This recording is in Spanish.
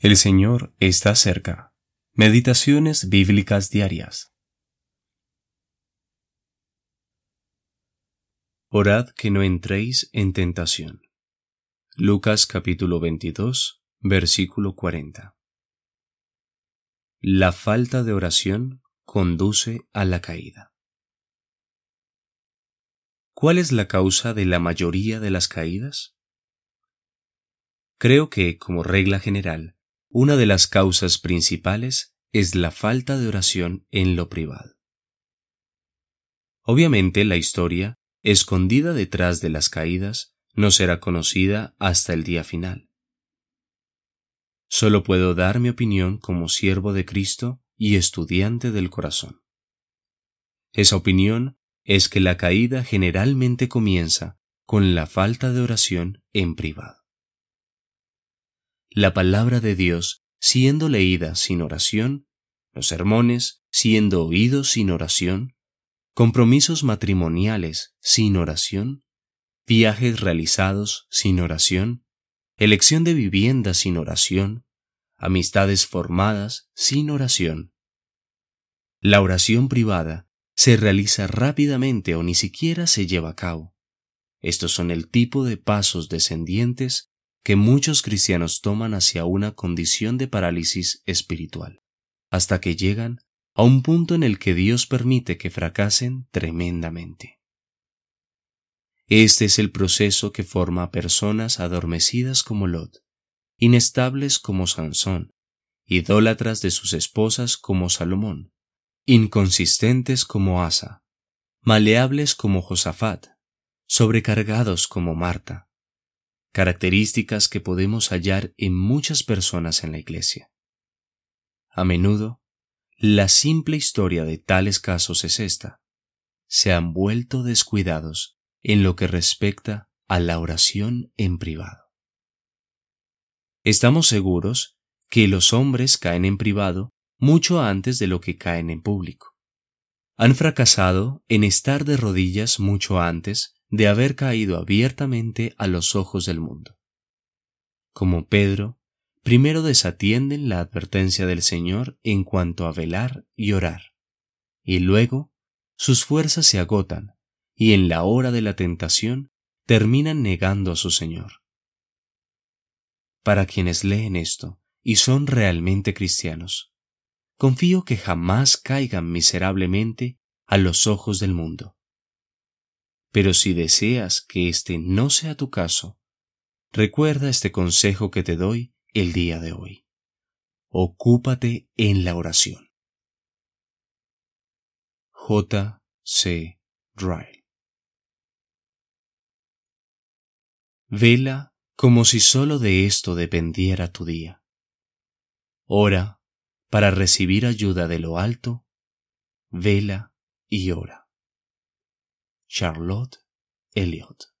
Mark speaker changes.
Speaker 1: El Señor está cerca. Meditaciones bíblicas diarias. Orad que no entréis en tentación. Lucas capítulo 22, versículo 40. La falta de oración conduce a la caída. ¿Cuál es la causa de la mayoría de las caídas? Creo que, como regla general, una de las causas principales es la falta de oración en lo privado. Obviamente la historia, escondida detrás de las caídas, no será conocida hasta el día final. Solo puedo dar mi opinión como siervo de Cristo y estudiante del corazón. Esa opinión es que la caída generalmente comienza con la falta de oración en privado la palabra de Dios siendo leída sin oración, los sermones siendo oídos sin oración, compromisos matrimoniales sin oración, viajes realizados sin oración, elección de vivienda sin oración, amistades formadas sin oración. La oración privada se realiza rápidamente o ni siquiera se lleva a cabo. Estos son el tipo de pasos descendientes que muchos cristianos toman hacia una condición de parálisis espiritual, hasta que llegan a un punto en el que Dios permite que fracasen tremendamente. Este es el proceso que forma personas adormecidas como Lot, inestables como Sansón, idólatras de sus esposas como Salomón, inconsistentes como Asa, maleables como Josafat, sobrecargados como Marta, características que podemos hallar en muchas personas en la Iglesia. A menudo, la simple historia de tales casos es esta. Se han vuelto descuidados en lo que respecta a la oración en privado. Estamos seguros que los hombres caen en privado mucho antes de lo que caen en público. Han fracasado en estar de rodillas mucho antes de haber caído abiertamente a los ojos del mundo. Como Pedro, primero desatienden la advertencia del Señor en cuanto a velar y orar, y luego sus fuerzas se agotan y en la hora de la tentación terminan negando a su Señor. Para quienes leen esto y son realmente cristianos, confío que jamás caigan miserablemente a los ojos del mundo pero si deseas que este no sea tu caso, recuerda este consejo que te doy el día de hoy. Ocúpate en la oración. J. C. Ryle Vela como si solo de esto dependiera tu día. Ora para recibir ayuda de lo alto, vela y ora. שרלוט אליוט.